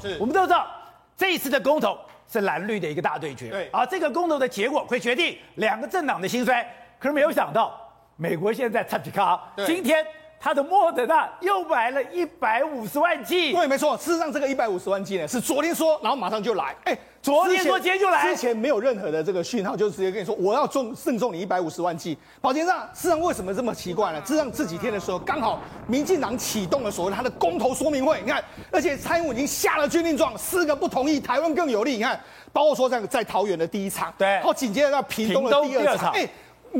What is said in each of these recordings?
是我们都知道这一次的公投是蓝绿的一个大对决。对，而这个公投的结果会决定两个政党的兴衰。可是没有想到，美国现在差皮卡，今天。他的莫德纳又买了一百五十万剂，对，没错。事实上，这个一百五十万剂呢，是昨天说，然后马上就来。哎，昨天说今天就来，之前没有任何的这个讯号，就直接跟你说我要送赠送你一百五十万剂。宝杰上，事实上为什么这么奇怪呢？事实上这几天的时候，刚好民进党启动了所谓的他的公投说明会，你看，而且蔡英文已经下了军令状，四个不同意，台湾更有利。你看，包括说在在桃园的第一场，对，然后紧接着到屏东的第二场，哎。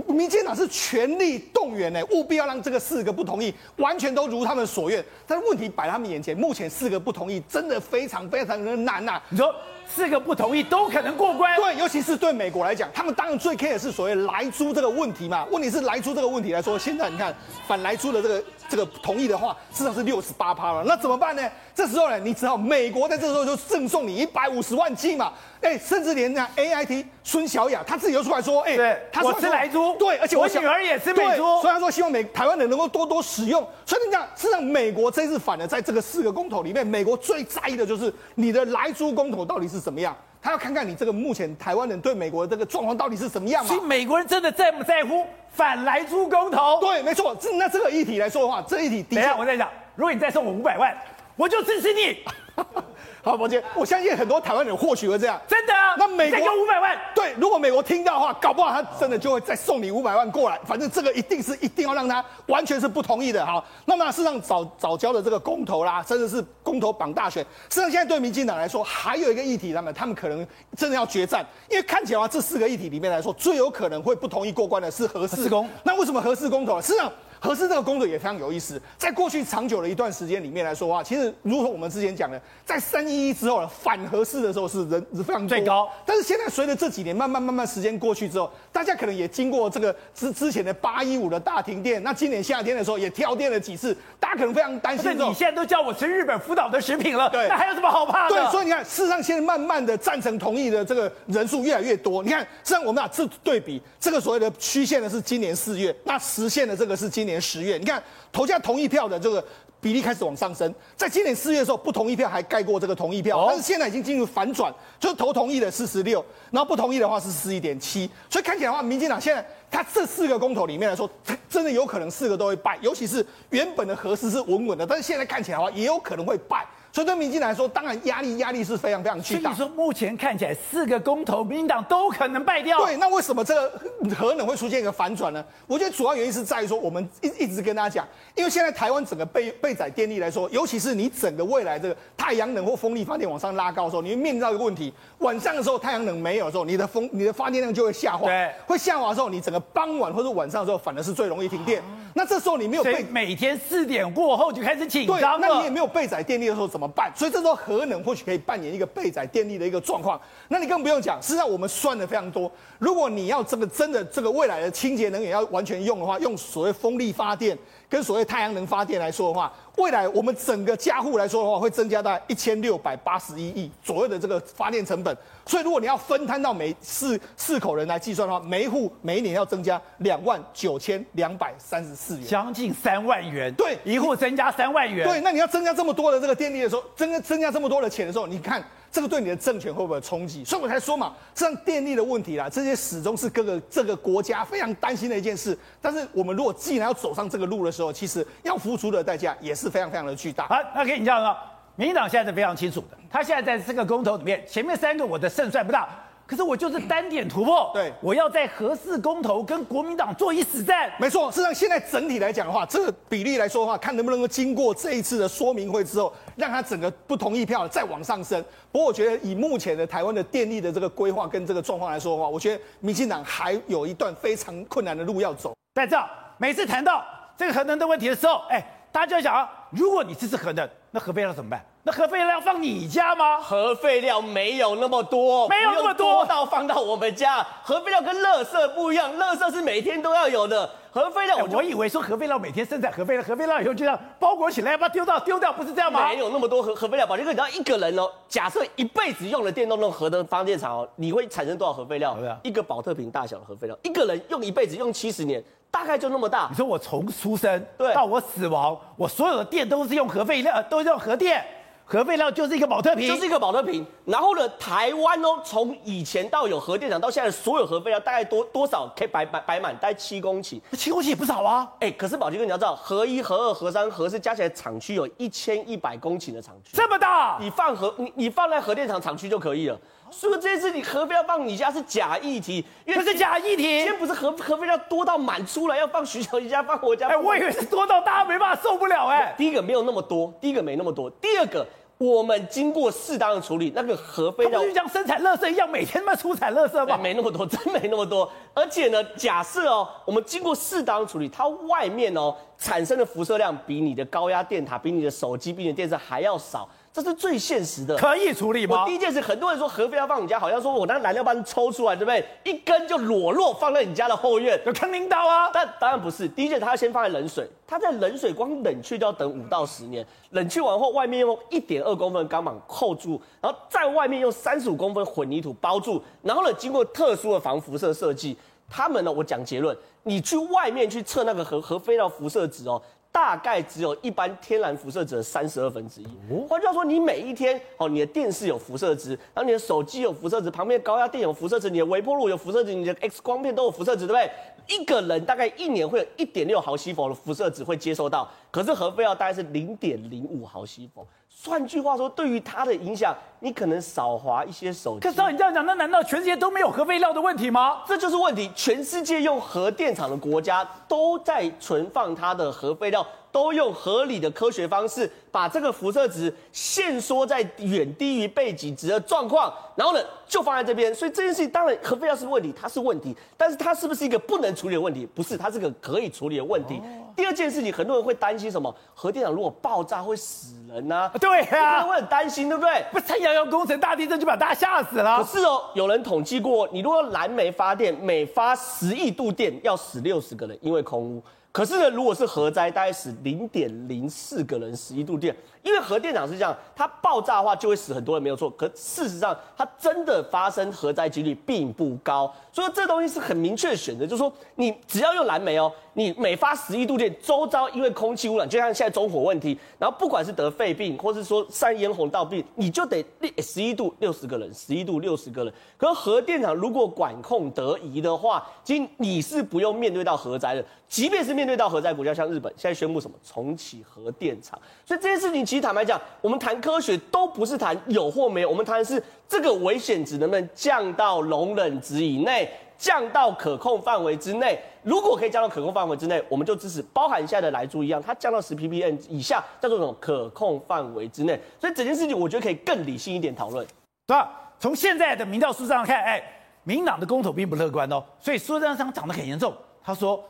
民进党是全力动员呢，务必要让这个四个不同意完全都如他们所愿。但是问题摆在他们眼前，目前四个不同意真的非常非常的难呐、啊。你说四个不同意都可能过关？对，尤其是对美国来讲，他们当然最 care 的是所谓莱猪这个问题嘛。问题是莱猪这个问题来说，现在你看反莱猪的这个这个同意的话，至少是六十八趴了。那怎么办呢？这时候呢，你只好美国在这时候就赠送你一百五十万剂嘛。哎，甚至连那 A I T 孙小雅，她自己又出来说，哎，对，他说我吃来猪，对，而且我，我女儿也是美猪，所以他说希望美台湾人能够多多使用。所以你讲，事实上美国这次反而在这个四个公投里面，美国最在意的就是你的来猪公投到底是怎么样，他要看看你这个目前台湾人对美国的这个状况到底是什么样嘛。所以美国人真的在不在乎反来猪公投？对，没错。这那这个议题来说的话，这个议题，等一下我再讲，如果你再送我五百万，我就支持你。好，宝杰，我相信很多台湾人或许会这样，真的啊？那美国五百万，对，如果美国听到的话，搞不好他真的就会再送你五百万过来。反正这个一定是一定要让他完全是不同意的。好，那么事实上早早交的这个公投啦，甚至是公投绑大选，实际上现在对民进党来说，还有一个议题，他们他们可能真的要决战，因为看起来的话，这四个议题里面来说，最有可能会不同意过关的是核四公。那为什么核四公投？实际上。核四这个工作也非常有意思，在过去长久的一段时间里面来说的话，其实如同我们之前讲的，在三一一之后反合适的时候是人是非常最高。但是现在随着这几年慢慢慢慢时间过去之后，大家可能也经过这个之之前的八一五的大停电，那今年夏天的时候也跳电了几次，大家可能非常担心。你现在都叫我吃日本福岛的食品了，对，那还有什么好怕的？对，所以你看，事实上现在慢慢的赞成同意的这个人数越来越多。你看，实际上我们俩这对比，这个所谓的曲线呢是今年四月，那实现的这个是今年十月，你看。投下同意票的这个比例开始往上升，在今年四月的时候，不同意票还盖过这个同意票，但是现在已经进入反转，就是投同意的四十六，然后不同意的话是四一点七，所以看起来的话，民进党现在他这四个公投里面来说，真的有可能四个都会败，尤其是原本的核四是稳稳的，但是现在看起来的话，也有可能会败。所以对民进党来说，当然压力压力是非常非常巨大。所以说目前看起来四个公投，民进党都可能败掉。对，那为什么这个核能会出现一个反转呢？我觉得主要原因是在于说，我们一一直跟大家讲，因为现在台湾整个备备载电力来说，尤其是你整个未来这个太阳能或风力发电往上拉高的时候，你会面临到一个问题：晚上的时候太阳能没有的时候，你的风你的发电量就会下滑。对，会下滑的时候，你整个傍晚或者晚上的时候，反而是最容易停电。那这时候你没有备，每天四点过后就开始紧张了。那你也没有备载电力的时候怎么办？所以这时候。核能或许可以扮演一个备载电力的一个状况，那你更不用讲。实际上我们算的非常多。如果你要这个真的这个未来的清洁能源要完全用的话，用所谓风力发电跟所谓太阳能发电来说的话，未来我们整个家户来说的话，会增加到一千六百八十一亿左右的这个发电成本。所以如果你要分摊到每四四口人来计算的话，每一户每一年要增加两万九千两百三十四元，将近三万元。对，一户增加三万元。对，那你要增加这么多的这个电力的时候，增加增加这么多的钱的时候，你看。这个对你的政权会不会有冲击？所以我才说嘛，这样电力的问题啦，这些始终是各个这个国家非常担心的一件事。但是我们如果既然要走上这个路的时候，其实要付出的代价也是非常非常的巨大。好，那可以你这样说，民进党现在是非常清楚的，他现在在这个公投里面，前面三个我的胜算不大。可是我就是单点突破，对，我要在合适公投跟国民党做一死战。没错，事实上现在整体来讲的话，这个比例来说的话，看能不能够经过这一次的说明会之后，让他整个不同意票再往上升。不过我觉得以目前的台湾的电力的这个规划跟这个状况来说的话，我觉得民进党还有一段非常困难的路要走。在这每次谈到这个核能的问题的时候，哎，大家就要想啊，如果你支持核能，那核废料怎么办？那核废料放你家吗？核废料没有那么多，没有那么多，多到放到我们家。核废料跟垃圾不一样，垃圾是每天都要有的。核废料我，我以为说核废料每天生产核废料，核废料以后就这样包裹起来，把它丢到丢掉，不是这样吗？没有那么多核核废料，把这个你知道一个人哦，假设一辈子用了电动那种核的发电厂哦，你会产生多少核废料？一个保特瓶大小的核废料，一个人用一辈子用七十年，大概就那么大。你说我从出生到我死亡，我所有的电都是用核废料，都是用核电。核废料就是一个保特瓶，就是一个保特瓶。然后呢，台湾哦，从以前到有核电厂到现在，所有核废料大概多多少可以摆摆摆满？大概七公顷，七公顷也不少啊。哎，可是宝杰哥，你要知道，核一、核二、核三、核四加起来厂区有一千一百公顷的厂区，这么大，你放核你你放在核电厂厂区就可以了。所以这次你核废料放你家是假议题，因为是假议题，今天不是核核废料多到满出来要放徐小姐家放我家，哎，我以为是多到大家没办法受不了哎。第一个没有那么多，第一个没那么多，第二个我们经过适当的处理，那个核废料就像生产垃圾一样，每天嘛出产垃圾吗，没那么多，真没那么多。而且呢，假设哦，我们经过适当的处理，它外面哦产生的辐射量比你的高压电塔、比你的手机、比你的电视还要少。这是最现实的，可以处理吗？我第一件事，很多人说核废料放你家，好像说我拿燃料棒抽出来，对不对？一根就裸露放在你家的后院，有坑领导啊？但当然不是，第一件它要先放在冷水，它在冷水光冷却就要等五到十年，冷却完后外面用一点二公分的钢板扣住，然后在外面用三十五公分混凝土包住，然后呢，经过特殊的防辐射设计，他们呢，我讲结论，你去外面去测那个核核废料辐射值哦。大概只有一般天然辐射值的三十二分之一。换句话说，你每一天哦，你的电视有辐射值，然后你的手机有辐射值，旁边的高压电有辐射值，你的微波炉有辐射值，你的 X 光片都有辐射值，对不对？一个人大概一年会有一点六毫西弗的辐射值会接收到，可是核废料大概是零点零五毫西弗。换句话说，对于它的影响，你可能少划一些手机。可是照你这样讲，那难道全世界都没有核废料的问题吗？这就是问题。全世界用核电厂的国家都在存放它的核废料，都用合理的科学方式把这个辐射值限缩在远低于背景值的状况，然后呢就放在这边。所以这件事情当然核废料是问题，它是问题，但是它是不是一个不能处理的问题？不是，它是个可以处理的问题。哦、第二件事情，很多人会担心什么？核电厂如果爆炸会死人啊？对。呀啊，会很担心，对不对？不是太阳要工程大地震就把大家吓死了。可是哦，有人统计过，你如果燃煤发电，每发十亿度电要死六十个人，因为空污。可是呢，如果是核灾，大概死零点零四个人，十一度电。因为核电厂是这样，它爆炸的话就会死很多人，没有错。可事实上，它真的发生核灾几率并不高。所以这东西是很明确选择，就是说你只要用燃煤哦，你每发十一度电，周遭因为空气污染，就像现在中火问题，然后不管是得肺病，或是说三咽喉道病，你就得十一度六十个人，十一度六十个人。可核电厂如果管控得宜的话，其实你是不用面对到核灾的。即便是面面对到核灾，国家像日本现在宣布什么重启核电厂，所以这件事情。其实坦白讲，我们谈科学都不是谈有或没有，我们谈的是这个危险值能不能降到容忍值以内，降到可控范围之内。如果可以降到可控范围之内，我们就支持，包含现在的莱猪一样，它降到十 ppm 以下，叫做什么可控范围之内。所以整件事情，我觉得可以更理性一点讨论。对吧？从现在的民调数上看，哎，民党的公投并不乐观哦。所以苏贞昌讲得很严重，他说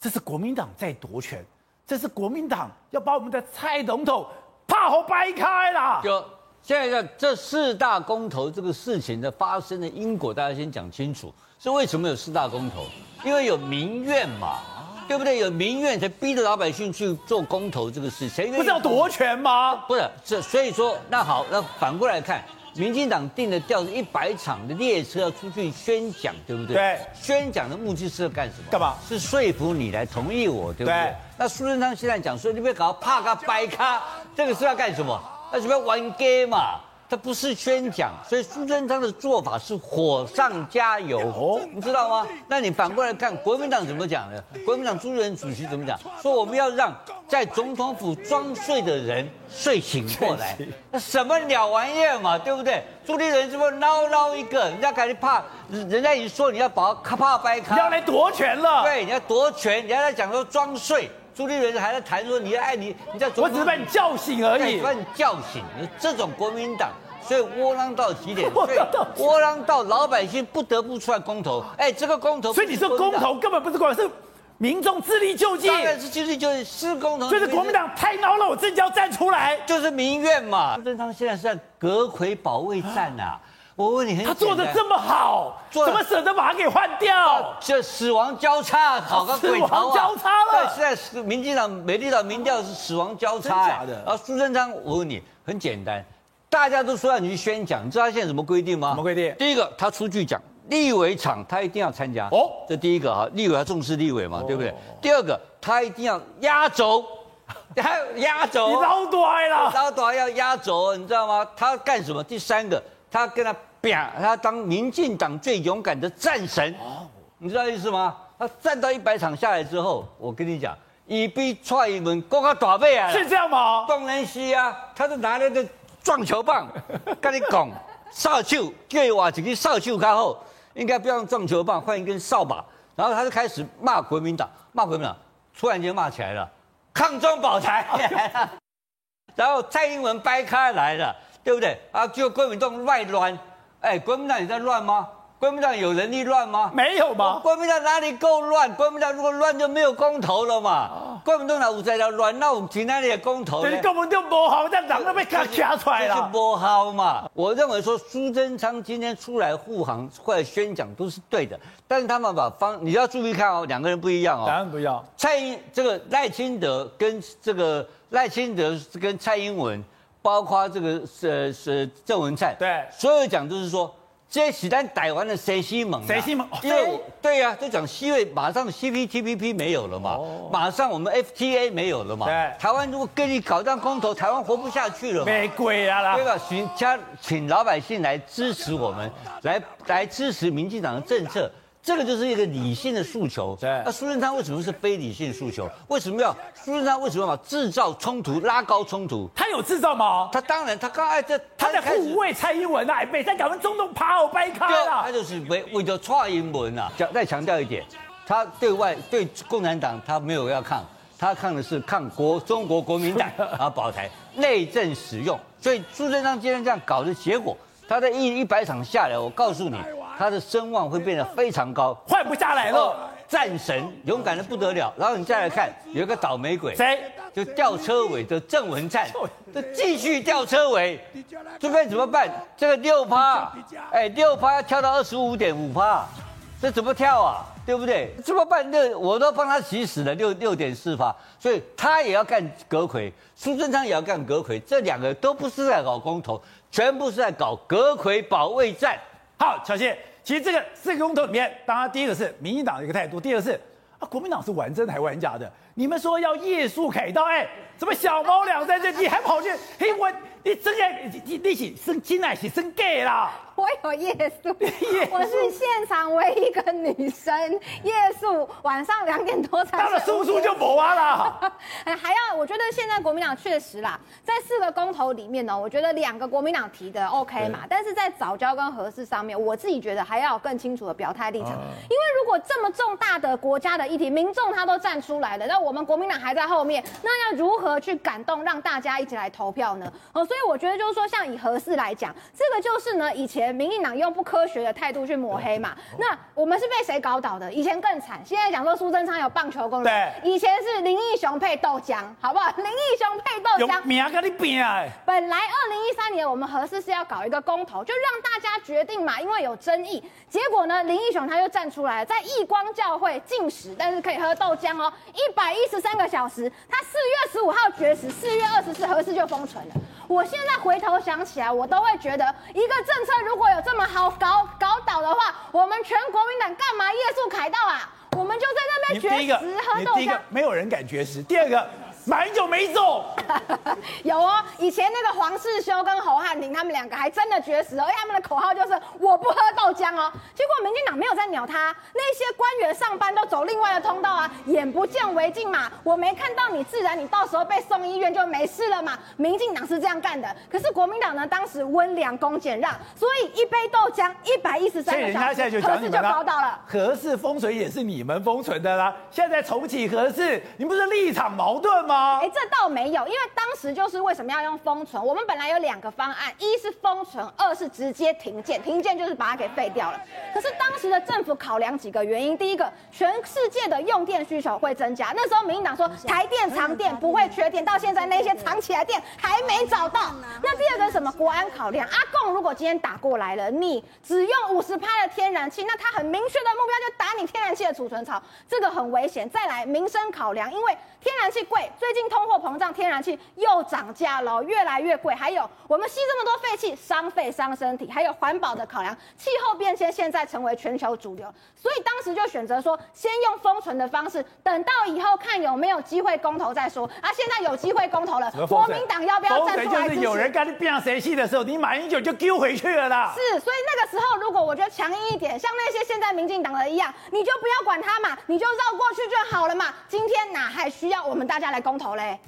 这是国民党在夺权，这是国民党要把我们的蔡总统。怕好掰开了。就现在这四大公投这个事情的发生的因果，大家先讲清楚。是为什么有四大公投？因为有民怨嘛，对不对？有民怨才逼着老百姓去做公投这个事。谁不是要夺权吗？不是，这所以说那好，那反过来看，民进党定的调一百场的列车要出去宣讲，对不对？对。宣讲的目的是要干什么？干嘛？是说服你来同意我，对不对？对那苏贞昌现在讲说，你别搞怕他掰咖，这个是要干什么？那是不是要玩 game 嘛？他不是宣讲，所以苏贞昌的做法是火上加油，哦，你知道吗？那你反过来看国民党怎么讲的？国民党朱立伦主席怎么讲？说我们要让在总统府装睡的人睡醒过来，那什么鸟玩意儿嘛，对不对？朱立伦是不是孬孬一个？人家感觉怕，人家已经说你要把他怕掰开，你要来夺权了。对，你要夺权，人家在讲说装睡。朱立伦还在谈说你要爱你，你在我只是把你叫醒而已，把你叫醒。这种国民党，所以 窝囊到极点，所以窝囊到老百姓不得不出来公投。哎，这个公投，所以你说公投根本不是公投，是民众自力救济，当然是自力救济，是公投。就是国民党太孬了，我自己要站出来，就是民怨嘛。苏贞昌现在是在阁揆保卫战呐、啊。我问你，他做的这么好，怎么舍得把他给换掉？这死亡交叉，好个鬼头啊！死亡交叉了。对，现在民进党、美丽岛民调是死亡交叉。假的。然后苏贞昌，我问你，很简单，大家都说让你去宣讲，你知道他现在什么规定吗？什么规定？第一个，他出去讲，立委场他一定要参加。哦，这第一个哈，立委要重视立委嘛，对不对？第二个，他一定要压轴，还有压轴，你老短了，老短要压轴，你知道吗？他干什么？第三个，他跟他啪，他当民进党最勇敢的战神，你知道意思吗？他站到一百场下来之后，我跟你讲，一比蔡英文更加大尾啊，是这样吗？当然是啊，他就拿那个撞球棒，跟你讲，扫帚，叫我这个扫帚开后，应该不要用撞球棒，换一根扫把，然后他就开始骂国民党，骂国民党，突然间骂起来了，抗中保台，然后蔡英文掰开来了，对不对？啊，就国民党乱乱，哎，国民党你在乱吗？国民党有能力乱吗？没有吗？国民党哪里够乱？国民党如果乱就没有公投了嘛。哦、国民党哪有在那乱？那我们哪里的公投呢？你根本就不好，这党都被卡卡出来了。就是不好嘛。我认为说苏贞昌今天出来护航或者宣讲都是对的，但是他们把方你要注意看哦，两个人不一样哦。当然不一样。蔡英这个赖清德跟这个赖清德跟蔡英文，包括这个是是郑文灿，对，所有讲都是说。这是咱台湾的谁西盟？谁西盟？因为对呀、啊，就讲西位，马上 CPTPP 没有了嘛，哦、马上我们 FTA 没有了嘛。对，台湾如果跟你搞这样公投，台湾活不下去了嘛。没鬼啊啦！对吧？请家，请老百姓来支持我们，来来支持民进党的政策。这个就是一个理性的诉求。对，那苏贞昌为什么是非理性诉求？为什么要苏贞昌为什么要制造冲突、拉高冲突？他有制造吗？他当然，他刚才这他在护卫蔡英文啊，每在搞完中东爬好掰开了。他就是为为了蔡英文啊，再强调一点，他对外对共产党他没有要抗，他抗的是抗国中国国民党 啊保台内政使用。所以苏贞昌今天这样搞的结果，他在一一百场下来，我告诉你。他的声望会变得非常高，换不下来了。战神勇敢的不得了，然后你再来看，有一个倒霉鬼，谁？就吊车尾的郑文灿，就继续吊车尾，这边怎么办？这个六趴，哎，六趴要跳到二十五点五趴，这怎么跳啊？对不对？怎么办？六我都帮他起死了，六六点四趴，所以他也要干阁魁，苏贞昌也要干阁魁，这两个都不是在搞公投，全部是在搞阁魁保卫战。好，小谢，其实这个四个公投里面，当然第一个是民进党的一个态度，第二个是啊，国民党是玩真的还玩假的？你们说要夜宿凯道，哎，什么小猫两三只你还跑去？嘿，我你真爱你你你是生金还是生 gay 啦？我有夜宿，我是现场唯一一个女生夜宿，晚上两点多才。到了叔叔就不完了。还要，我觉得现在国民党确实啦，在四个公投里面呢，我觉得两个国民党提的 OK 嘛，但是在早教跟合适上面，我自己觉得还要有更清楚的表态立场。因为如果这么重大的国家的议题，民众他都站出来了，那我们国民党还在后面，那要如何去感动让大家一起来投票呢？哦，所以我觉得就是说，像以合适来讲，这个就是呢，以前。民进党用不科学的态度去抹黑嘛？那我们是被谁搞倒的？以前更惨，现在讲说苏贞昌有棒球功能，对，以前是林义雄配豆浆，好不好？林义雄配豆浆，命跟你拼啊！本来二零一三年我们核四是要搞一个公投，就让大家决定嘛，因为有争议。结果呢，林义雄他就站出来了，在义光教会禁食，但是可以喝豆浆哦，一百一十三个小时。他四月十五号绝食，四月二十四核四就封存了。我现在回头想起来，我都会觉得，一个政策如果有这么好搞搞倒的话，我们全国民党干嘛夜宿凯道啊？我们就在那边绝食喝豆浆。第一个，没有人敢绝食。第二个。买酒没走，有哦。以前那个黄世修跟侯汉廷他们两个还真的绝食，而且他们的口号就是我不喝豆浆哦。结果民进党没有在鸟他，那些官员上班都走另外的通道啊，眼不见为净嘛。我没看到你，自然你到时候被送医院就没事了嘛。民进党是这样干的，可是国民党呢，当时温良恭俭让，所以一杯豆浆一百一十三个小时，核四就搞到了。合适封存也是你们封存的啦，现在重启合适，你不是立场矛盾吗？哎，这倒没有，因为当时就是为什么要用封存？我们本来有两个方案，一是封存，二是直接停建。停建就是把它给废掉了。可是当时的政府考量几个原因，第一个，全世界的用电需求会增加。那时候民进党说 台电长电不会缺电，到现在那些藏起来电还没找到。那第二个是什么？国安考量。阿贡如果今天打过来了，你只用五十趴的天然气，那他很明确的目标就打你天然气的储存槽，这个很危险。再来民生考量，因为天然气贵，最近通货膨胀，天然气又涨价了，越来越贵。还有我们吸这么多废气，伤肺伤身体。还有环保的考量，气候变迁现在成为全球主流，所以当时就选择说，先用封存的方式，等到以后看有没有机会公投再说。啊，现在有机会公投了，国民党要不要站出来？就是有人跟你变谁气的时候，你马英九就丢回去了啦。是，所以那个时候如果我觉得强硬一点，像那些现在民进党的一样，你就不要管他嘛，你就绕过去就好了嘛。今天哪还需要我们大家来公投嘞？